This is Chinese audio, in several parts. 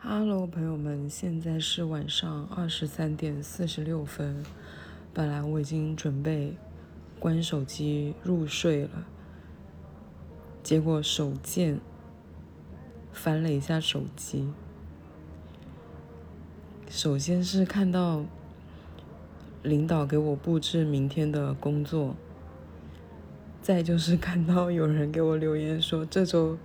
Hello，朋友们，现在是晚上二十三点四十六分。本来我已经准备关手机入睡了，结果手贱翻了一下手机。首先是看到领导给我布置明天的工作，再就是看到有人给我留言说这周。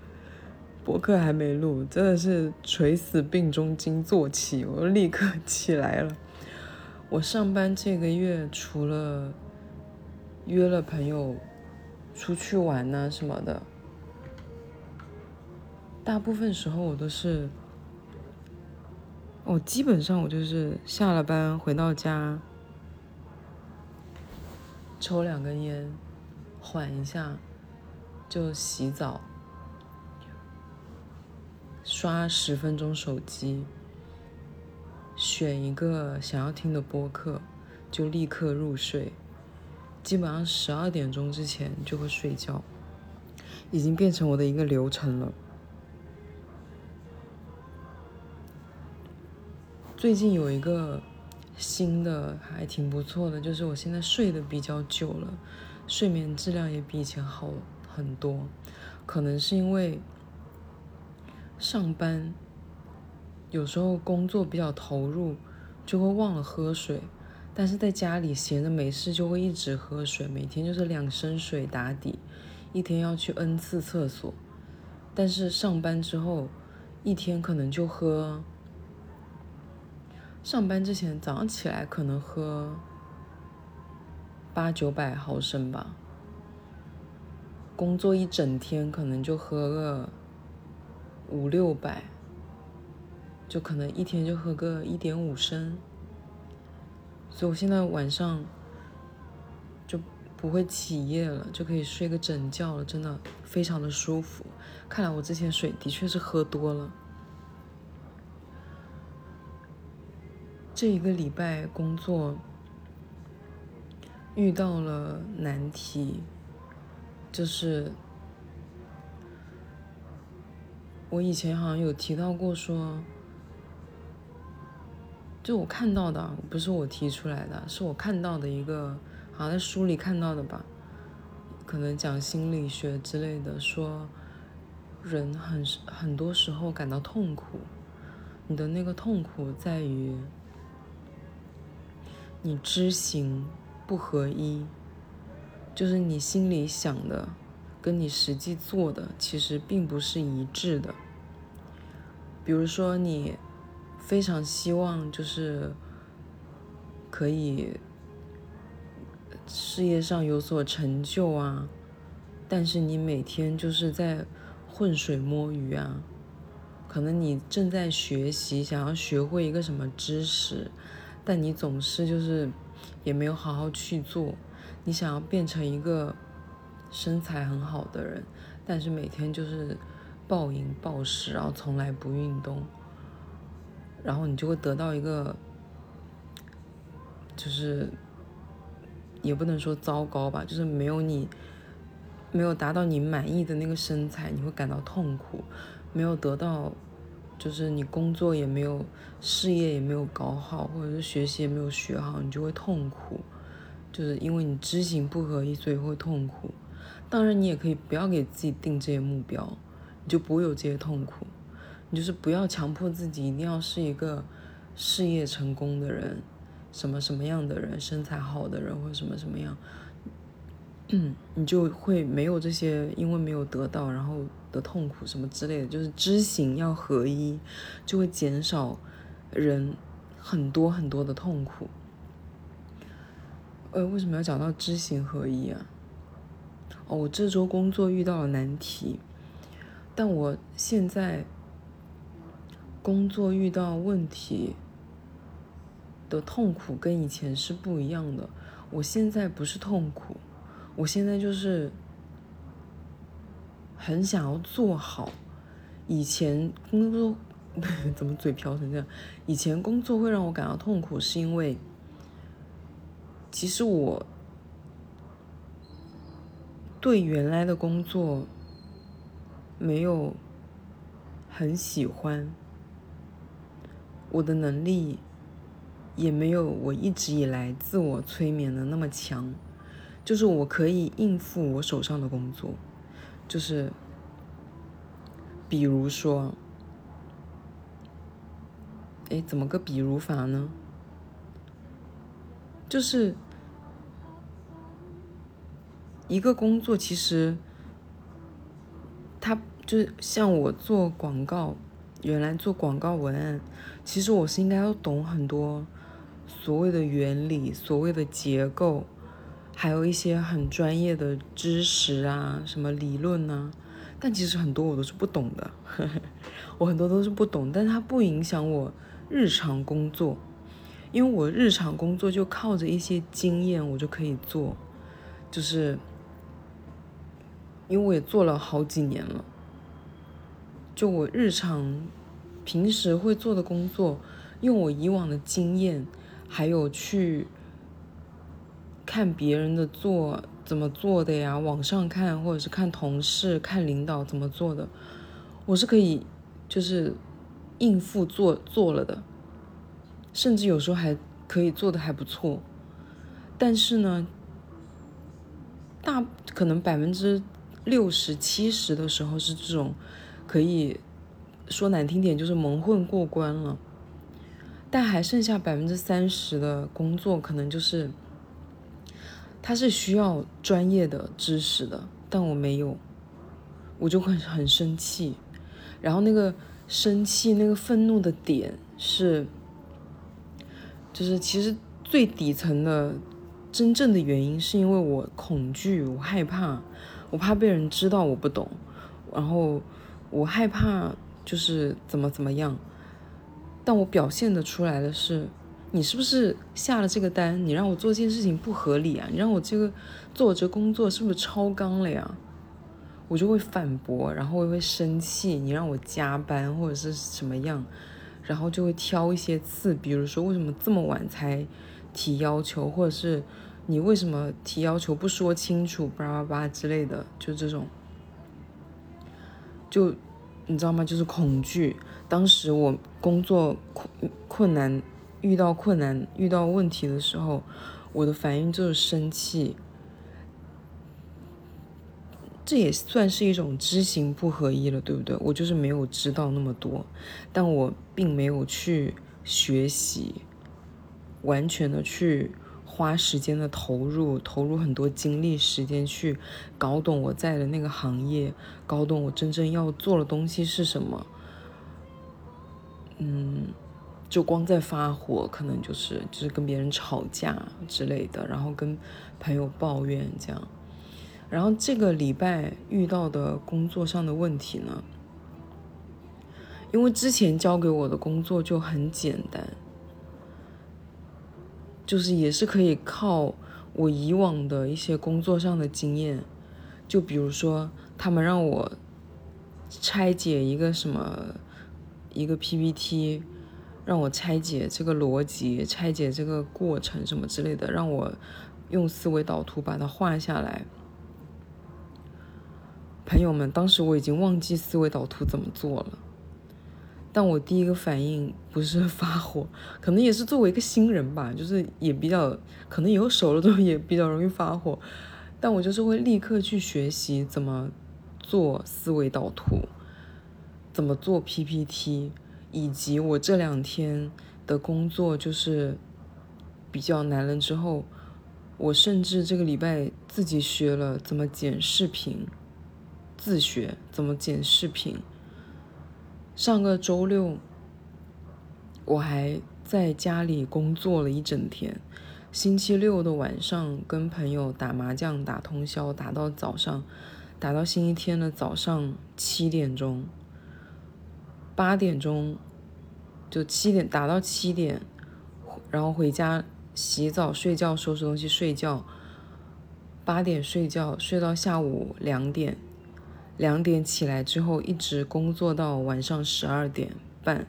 博客还没录，真的是垂死病中惊坐起，我立刻起来了。我上班这个月除了约了朋友出去玩呐什么的，大部分时候我都是，我基本上我就是下了班回到家，抽两根烟，缓一下，就洗澡。刷十分钟手机，选一个想要听的播客，就立刻入睡。基本上十二点钟之前就会睡觉，已经变成我的一个流程了。最近有一个新的还挺不错的，就是我现在睡得比较久了，睡眠质量也比以前好很多，可能是因为。上班有时候工作比较投入，就会忘了喝水。但是在家里闲着没事，就会一直喝水，每天就是两升水打底，一天要去 n 次厕所。但是上班之后，一天可能就喝。上班之前早上起来可能喝八九百毫升吧，工作一整天可能就喝个。五六百，就可能一天就喝个一点五升，所以我现在晚上就不会起夜了，就可以睡个整觉了，真的非常的舒服。看来我之前水的确是喝多了。这一个礼拜工作遇到了难题，就是。我以前好像有提到过，说，就我看到的，不是我提出来的，是我看到的一个，好像在书里看到的吧，可能讲心理学之类的，说，人很很多时候感到痛苦，你的那个痛苦在于，你知行不合一，就是你心里想的。跟你实际做的其实并不是一致的。比如说，你非常希望就是可以事业上有所成就啊，但是你每天就是在浑水摸鱼啊。可能你正在学习，想要学会一个什么知识，但你总是就是也没有好好去做。你想要变成一个。身材很好的人，但是每天就是暴饮暴食，然后从来不运动，然后你就会得到一个，就是也不能说糟糕吧，就是没有你没有达到你满意的那个身材，你会感到痛苦，没有得到，就是你工作也没有，事业也没有搞好，或者是学习也没有学好，你就会痛苦，就是因为你知行不合一，所以会痛苦。当然，你也可以不要给自己定这些目标，你就不会有这些痛苦。你就是不要强迫自己一定要是一个事业成功的人，什么什么样的人，身材好的人或者什么什么样，你就会没有这些因为没有得到然后的痛苦什么之类的。就是知行要合一，就会减少人很多很多的痛苦。呃，为什么要讲到知行合一啊？哦，我这周工作遇到了难题，但我现在工作遇到问题的痛苦跟以前是不一样的。我现在不是痛苦，我现在就是很想要做好。以前工作 怎么嘴瓢成这样？以前工作会让我感到痛苦，是因为其实我。对原来的工作没有很喜欢，我的能力也没有我一直以来自我催眠的那么强，就是我可以应付我手上的工作，就是比如说，哎，怎么个比如法呢？就是一个工作，其实他就是像我做广告，原来做广告文案，其实我是应该要懂很多所谓的原理、所谓的结构，还有一些很专业的知识啊，什么理论啊。但其实很多我都是不懂的，我很多都是不懂，但它不影响我日常工作。因为我日常工作就靠着一些经验，我就可以做，就是因为我也做了好几年了，就我日常平时会做的工作，用我以往的经验，还有去看别人的做怎么做的呀，网上看或者是看同事、看领导怎么做的，我是可以就是应付做做了的。甚至有时候还可以做的还不错，但是呢，大可能百分之六十七十的时候是这种，可以说难听点就是蒙混过关了，但还剩下百分之三十的工作可能就是，它是需要专业的知识的，但我没有，我就会很生气，然后那个生气那个愤怒的点是。就是其实最底层的真正的原因，是因为我恐惧，我害怕，我怕被人知道我不懂，然后我害怕就是怎么怎么样，但我表现的出来的是，你是不是下了这个单？你让我做这件事情不合理啊？你让我这个做这工作是不是超纲了呀？我就会反驳，然后我会生气，你让我加班或者是什么样？然后就会挑一些刺，比如说为什么这么晚才提要求，或者是你为什么提要求不说清楚，叭叭叭之类的，就这种，就你知道吗？就是恐惧。当时我工作困困难，遇到困难、遇到问题的时候，我的反应就是生气。这也算是一种知行不合一了，对不对？我就是没有知道那么多，但我并没有去学习，完全的去花时间的投入，投入很多精力时间去搞懂我在的那个行业，搞懂我真正要做的东西是什么。嗯，就光在发火，可能就是就是跟别人吵架之类的，然后跟朋友抱怨这样。然后这个礼拜遇到的工作上的问题呢，因为之前交给我的工作就很简单，就是也是可以靠我以往的一些工作上的经验，就比如说他们让我拆解一个什么一个 PPT，让我拆解这个逻辑，拆解这个过程什么之类的，让我用思维导图把它画下来。朋友们，当时我已经忘记思维导图怎么做了，但我第一个反应不是发火，可能也是作为一个新人吧，就是也比较可能以后熟了之后也比较容易发火，但我就是会立刻去学习怎么做思维导图，怎么做 PPT，以及我这两天的工作就是比较难了之后，我甚至这个礼拜自己学了怎么剪视频。自学怎么剪视频。上个周六，我还在家里工作了一整天。星期六的晚上，跟朋友打麻将打通宵，打到早上，打到星期天的早上七点钟，八点钟就七点打到七点，然后回家洗澡、睡觉、收拾东西、睡觉。八点睡觉，睡到下午两点。两点起来之后，一直工作到晚上十二点半，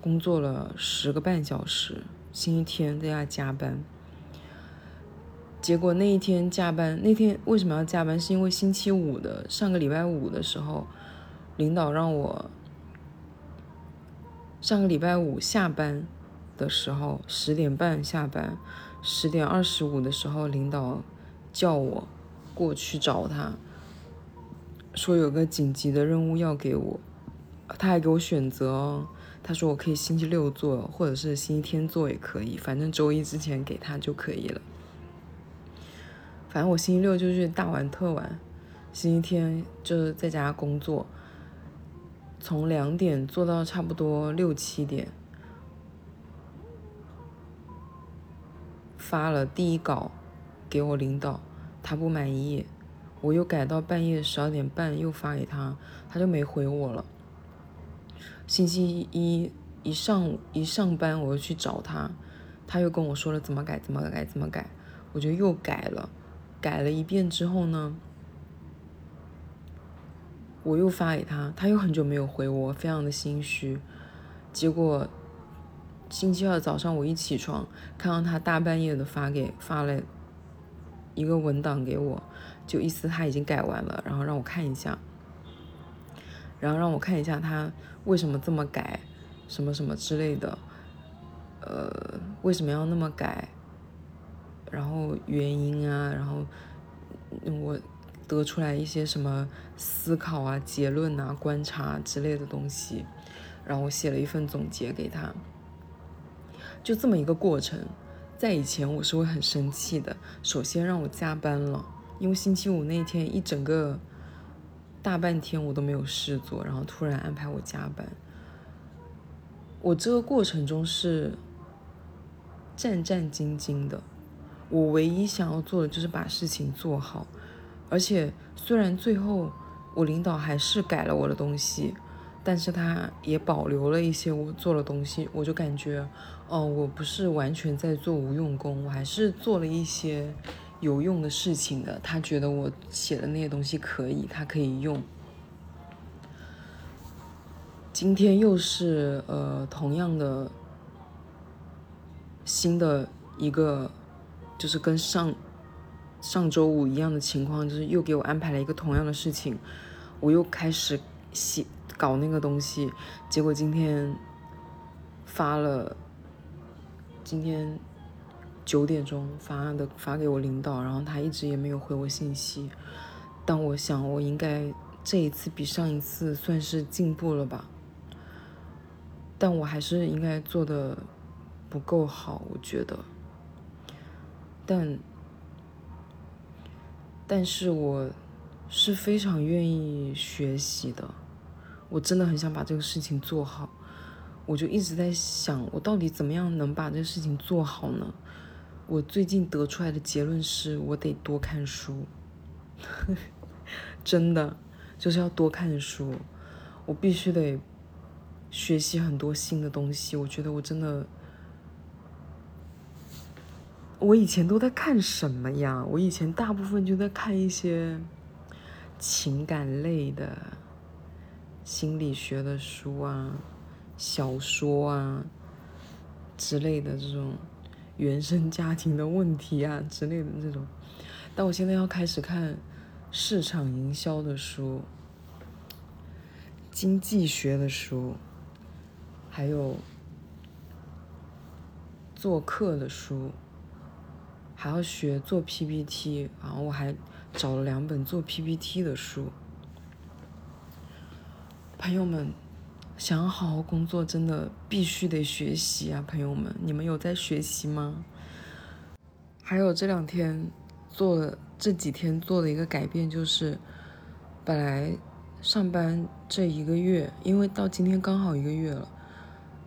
工作了十个半小时。星期天在家加班，结果那一天加班，那天为什么要加班？是因为星期五的上个礼拜五的时候，领导让我上个礼拜五下班的时候，十点半下班，十点二十五的时候，领导叫我过去找他，说有个紧急的任务要给我，他还给我选择哦，他说我可以星期六做，或者是星期天做也可以，反正周一之前给他就可以了。反正我星期六就去大玩特玩，星期天就是在家工作。从两点做到差不多六七点，发了第一稿给我领导，他不满意，我又改到半夜十二点半又发给他，他就没回我了。星期一一上一上班我就去找他，他又跟我说了怎么改怎么改怎么改，我就又改了，改了一遍之后呢。我又发给他，他又很久没有回我，非常的心虚。结果星期二早上我一起床，看到他大半夜的发给发了一个文档给我，就意思他已经改完了，然后让我看一下，然后让我看一下他为什么这么改，什么什么之类的，呃，为什么要那么改，然后原因啊，然后我。得出来一些什么思考啊、结论啊、观察之类的东西，然后我写了一份总结给他。就这么一个过程，在以前我是会很生气的。首先让我加班了，因为星期五那天一整个大半天我都没有事做，然后突然安排我加班。我这个过程中是战战兢兢的，我唯一想要做的就是把事情做好。而且，虽然最后我领导还是改了我的东西，但是他也保留了一些我做的东西，我就感觉，哦，我不是完全在做无用功，我还是做了一些有用的事情的。他觉得我写的那些东西可以，他可以用。今天又是呃同样的新的一个，就是跟上。上周五一样的情况，就是又给我安排了一个同样的事情，我又开始写搞那个东西，结果今天发了，今天九点钟发的发给我领导，然后他一直也没有回我信息，但我想我应该这一次比上一次算是进步了吧，但我还是应该做的不够好，我觉得，但。但是我是非常愿意学习的，我真的很想把这个事情做好，我就一直在想，我到底怎么样能把这个事情做好呢？我最近得出来的结论是我得多看书，真的就是要多看书，我必须得学习很多新的东西。我觉得我真的。我以前都在看什么呀？我以前大部分就在看一些情感类的、心理学的书啊、小说啊之类的这种原生家庭的问题啊之类的这种。但我现在要开始看市场营销的书、经济学的书，还有做课的书。还要学做 PPT，然后我还找了两本做 PPT 的书。朋友们，想要好好工作，真的必须得学习啊！朋友们，你们有在学习吗？还有这两天做这几天做的一个改变就是，本来上班这一个月，因为到今天刚好一个月了，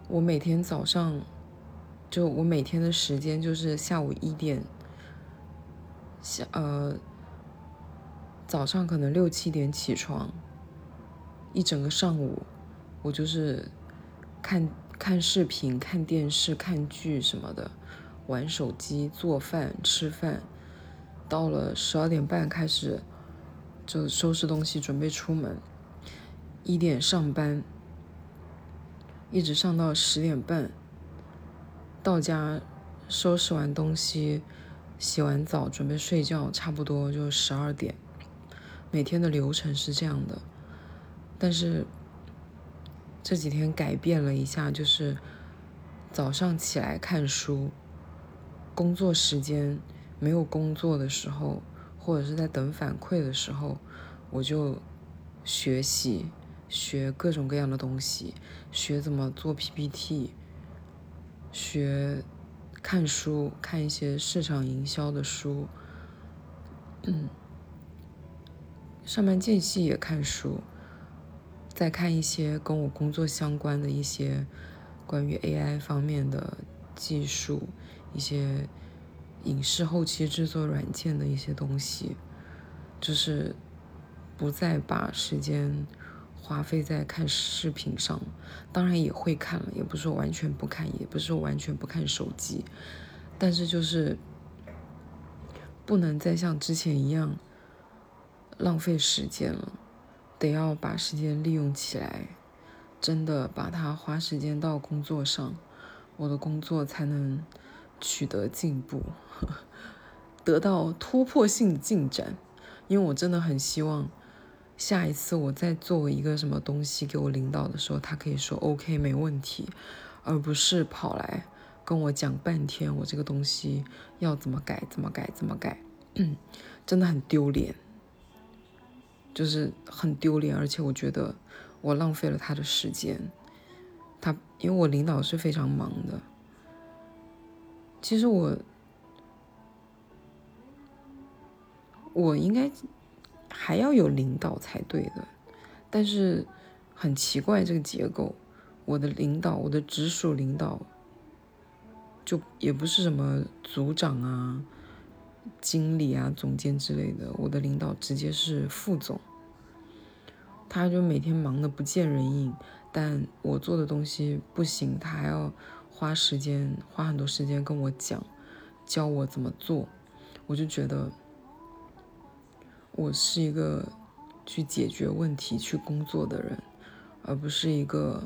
我每天早上就我每天的时间就是下午一点。下呃，早上可能六七点起床，一整个上午，我就是看看视频、看电视、看剧什么的，玩手机、做饭、吃饭，到了十二点半开始就收拾东西准备出门，一点上班，一直上到十点半，到家收拾完东西。洗完澡准备睡觉，差不多就十二点。每天的流程是这样的，但是这几天改变了一下，就是早上起来看书，工作时间没有工作的时候，或者是在等反馈的时候，我就学习，学各种各样的东西，学怎么做 PPT，学看书，看一些市场营销的书，嗯，上班间隙也看书。再看一些跟我工作相关的一些关于 AI 方面的技术，一些影视后期制作软件的一些东西，就是不再把时间花费在看视频上。当然也会看了，也不是说完全不看，也不是说完全不看手机，但是就是不能再像之前一样浪费时间了。得要把时间利用起来，真的把它花时间到工作上，我的工作才能取得进步，得到突破性进展。因为我真的很希望，下一次我再做一个什么东西给我领导的时候，他可以说 OK 没问题，而不是跑来跟我讲半天我这个东西要怎么改怎么改怎么改，真的很丢脸。就是很丢脸，而且我觉得我浪费了他的时间。他因为我领导是非常忙的，其实我我应该还要有领导才对的，但是很奇怪这个结构，我的领导，我的直属领导就也不是什么组长啊。经理啊，总监之类的，我的领导直接是副总，他就每天忙得不见人影，但我做的东西不行，他还要花时间，花很多时间跟我讲，教我怎么做，我就觉得我是一个去解决问题、去工作的人，而不是一个，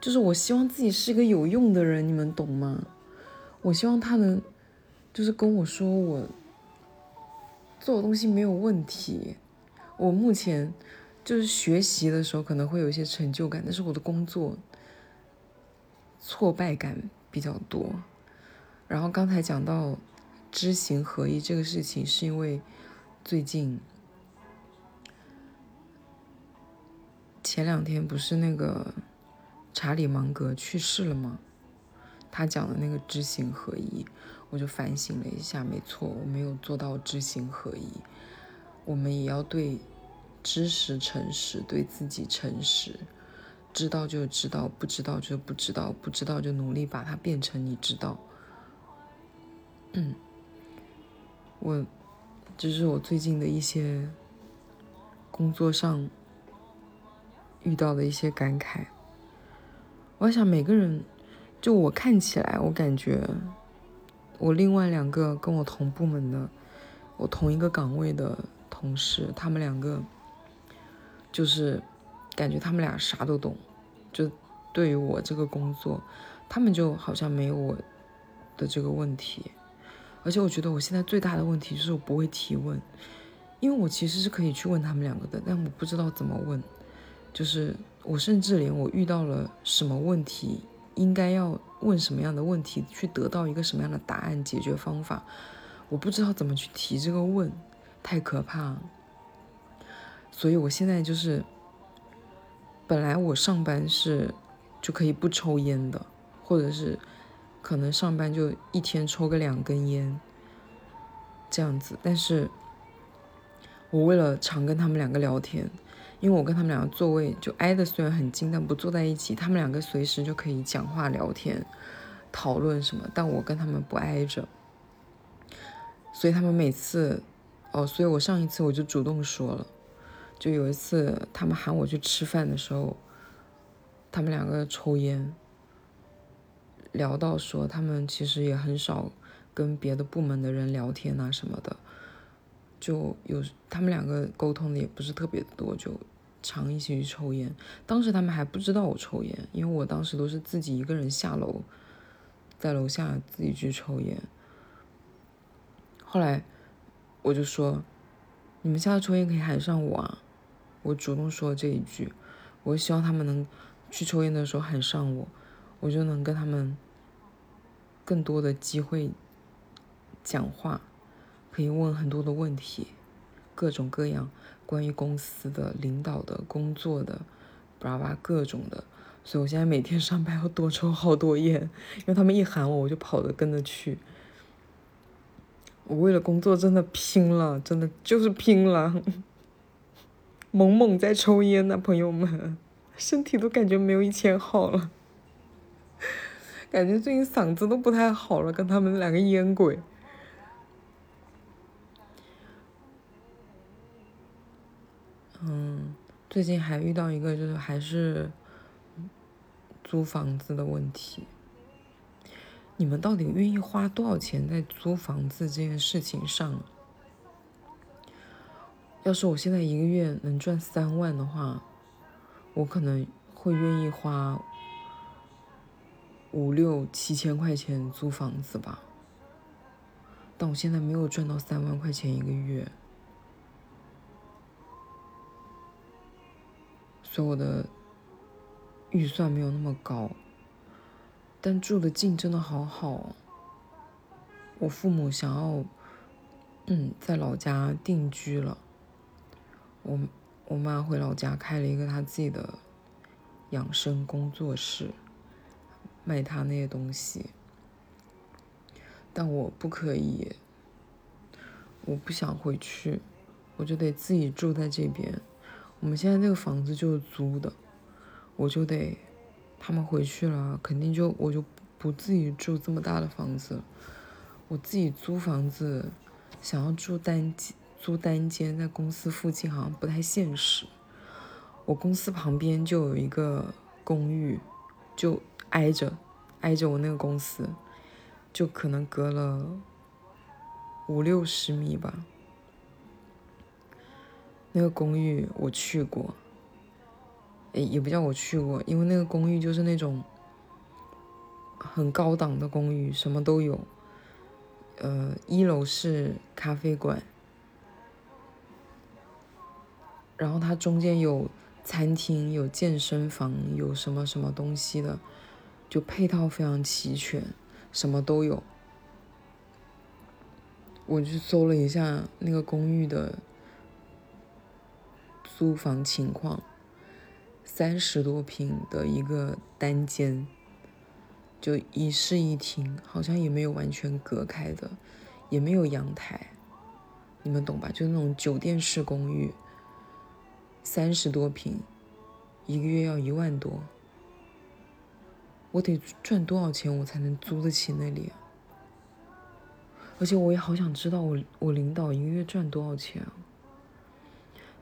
就是我希望自己是一个有用的人，你们懂吗？我希望他能，就是跟我说我做的东西没有问题。我目前就是学习的时候可能会有一些成就感，但是我的工作挫败感比较多。然后刚才讲到知行合一这个事情，是因为最近前两天不是那个查理芒格去世了吗？他讲的那个知行合一，我就反省了一下，没错，我没有做到知行合一。我们也要对知识诚实，对自己诚实，知道就知道，不知道就不知道，不知道就努力把它变成你知道。嗯，我这是我最近的一些工作上遇到的一些感慨。我想每个人。就我看起来，我感觉我另外两个跟我同部门的，我同一个岗位的同事，他们两个就是感觉他们俩啥都懂，就对于我这个工作，他们就好像没有我的这个问题，而且我觉得我现在最大的问题就是我不会提问，因为我其实是可以去问他们两个的，但我不知道怎么问，就是我甚至连我遇到了什么问题。应该要问什么样的问题，去得到一个什么样的答案、解决方法？我不知道怎么去提这个问，太可怕。所以我现在就是，本来我上班是就可以不抽烟的，或者是可能上班就一天抽个两根烟这样子，但是我为了常跟他们两个聊天。因为我跟他们两个座位就挨的虽然很近，但不坐在一起，他们两个随时就可以讲话聊天、讨论什么，但我跟他们不挨着，所以他们每次，哦，所以我上一次我就主动说了，就有一次他们喊我去吃饭的时候，他们两个抽烟，聊到说他们其实也很少跟别的部门的人聊天啊什么的。就有他们两个沟通的也不是特别多，就常一起去抽烟。当时他们还不知道我抽烟，因为我当时都是自己一个人下楼，在楼下自己去抽烟。后来我就说：“你们下次抽烟可以喊上我啊。”我主动说了这一句，我希望他们能去抽烟的时候喊上我，我就能跟他们更多的机会讲话，可以问很多的问题，各种各样关于公司的领导的工作的，巴拉巴拉各种的。所以我现在每天上班要多抽好多烟，因为他们一喊我，我就跑着跟着去。我为了工作真的拼了，真的就是拼了，猛猛在抽烟呢，朋友们，身体都感觉没有以前好了，感觉最近嗓子都不太好了，跟他们两个烟鬼。嗯，最近还遇到一个，就是还是。租房子的问题，你们到底愿意花多少钱在租房子这件事情上？要是我现在一个月能赚三万的话，我可能会愿意花五六七千块钱租房子吧。但我现在没有赚到三万块钱一个月，我的。预算没有那么高，但住的近真的好好。我父母想要，嗯，在老家定居了。我我妈回老家开了一个她自己的养生工作室，卖她那些东西。但我不可以，我不想回去，我就得自己住在这边。我们现在这个房子就是租的。我就得，他们回去了，肯定就我就不自己住这么大的房子，我自己租房子，想要住单间，租单间在公司附近好像不太现实。我公司旁边就有一个公寓，就挨着，挨着我那个公司，就可能隔了五六十米吧。那个公寓我去过。诶，也不叫我去过，因为那个公寓就是那种很高档的公寓，什么都有。呃，一楼是咖啡馆，然后它中间有餐厅、有健身房、有什么什么东西的，就配套非常齐全，什么都有。我去搜了一下那个公寓的租房情况。三十多平的一个单间，就一室一厅，好像也没有完全隔开的，也没有阳台，你们懂吧？就那种酒店式公寓，三十多平，一个月要一万多，我得赚多少钱我才能租得起那里？啊而且我也好想知道我我领导一个月赚多少钱啊？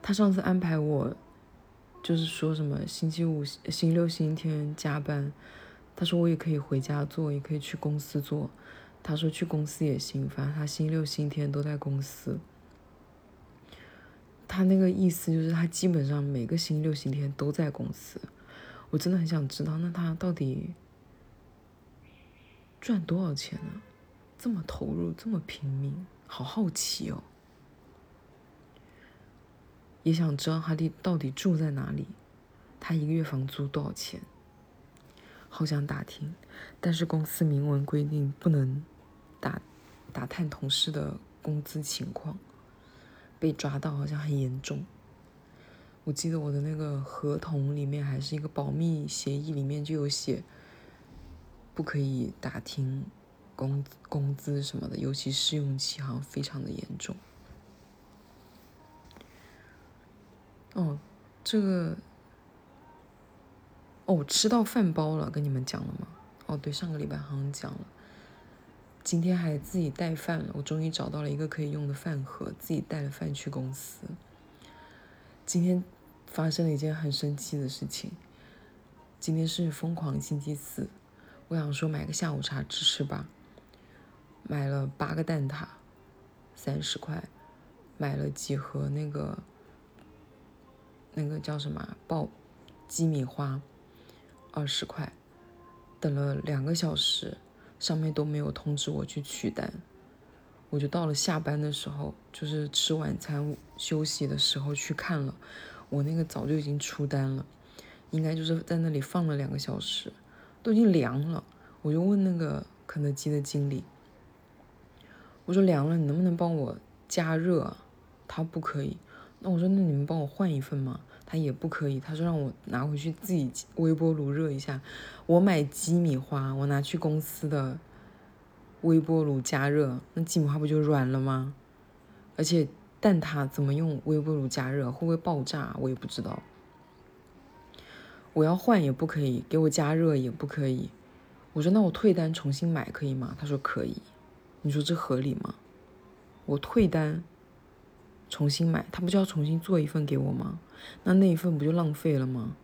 他上次安排我。就是说什么星期五、星期六、星期天加班，他说我也可以回家做，也可以去公司做。他说去公司也行，反正他星期六、星期天都在公司。他那个意思就是他基本上每个星期六、星期天都在公司。我真的很想知道，那他到底赚多少钱呢？这么投入，这么拼命，好好奇哦。也想知道他的到底住在哪里，他一个月房租多少钱？好想打听，但是公司明文规定不能打打探同事的工资情况，被抓到好像很严重。我记得我的那个合同里面还是一个保密协议里面就有写，不可以打听工工资什么的，尤其试用期好像非常的严重。哦，这个，哦，我吃到饭包了，跟你们讲了吗？哦，对，上个礼拜好像讲了。今天还自己带饭了，我终于找到了一个可以用的饭盒，自己带了饭去公司。今天发生了一件很生气的事情。今天是疯狂星期四，我想说买个下午茶吃吃吧，买了八个蛋挞，三十块，买了几盒那个。那个叫什么爆鸡米花，二十块，等了两个小时，上面都没有通知我去取单，我就到了下班的时候，就是吃晚餐休息的时候去看了，我那个早就已经出单了，应该就是在那里放了两个小时，都已经凉了。我就问那个肯德基的经理，我说凉了，你能不能帮我加热？他不可以。那我说那你们帮我换一份吗？他也不可以。他说让我拿回去自己微波炉热一下。我买鸡米花，我拿去公司的微波炉加热，那鸡米花不就软了吗？而且蛋挞怎么用微波炉加热，会不会爆炸？我也不知道。我要换也不可以，给我加热也不可以。我说那我退单重新买可以吗？他说可以。你说这合理吗？我退单重新买，他不就要重新做一份给我吗？那那一份不就浪费了吗？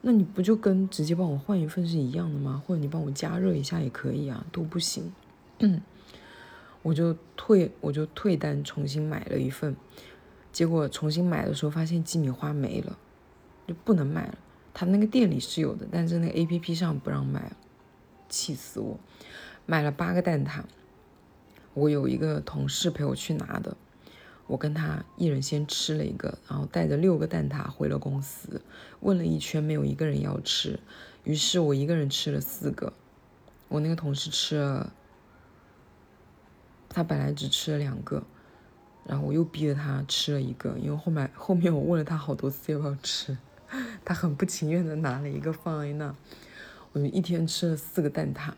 那你不就跟直接帮我换一份是一样的吗？或者你帮我加热一下也可以啊，都不行。我就退，我就退单，重新买了一份，结果重新买的时候发现鸡米花没了，就不能买了。他那个店里是有的，但是那个 A P P 上不让卖，气死我！买了八个蛋挞，我有一个同事陪我去拿的，我跟他一人先吃了一个，然后带着六个蛋挞回了公司，问了一圈没有一个人要吃，于是我一个人吃了四个，我那个同事吃了。他本来只吃了两个，然后我又逼着他吃了一个，因为后面后面我问了他好多次要不要吃，他很不情愿的拿了一个放在那，我就一天吃了四个蛋挞，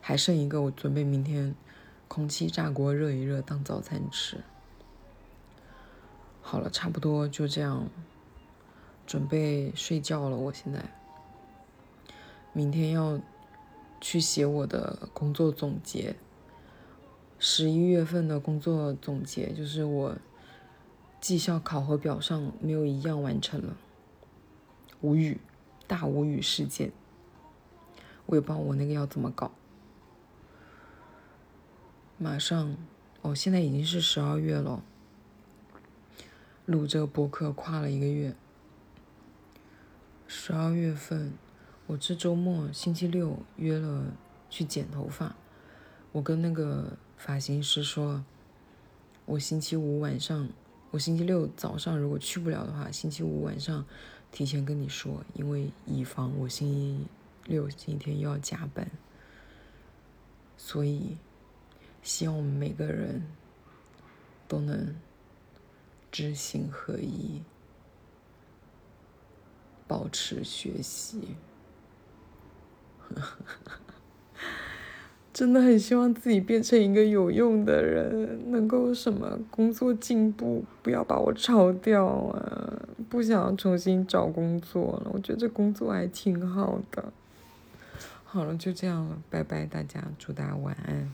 还剩一个，我准备明天空气炸锅热一热当早餐吃。好了，差不多就这样，准备睡觉了。我现在明天要去写我的工作总结。十一月份的工作总结就是我绩效考核表上没有一样完成了，无语，大无语事件。我也不知道我那个要怎么搞。马上，哦，现在已经是十二月了，录这个播客跨了一个月。十二月份，我这周末星期六约了去剪头发，我跟那个。发型师说：“我星期五晚上，我星期六早上如果去不了的话，星期五晚上提前跟你说，因为以防我星期六、星期天又要加班，所以希望我们每个人都能知行合一，保持学习。”真的很希望自己变成一个有用的人，能够什么工作进步，不要把我炒掉啊！不想重新找工作了，我觉得这工作还挺好的。好了，就这样了，拜拜，大家，祝大家晚安。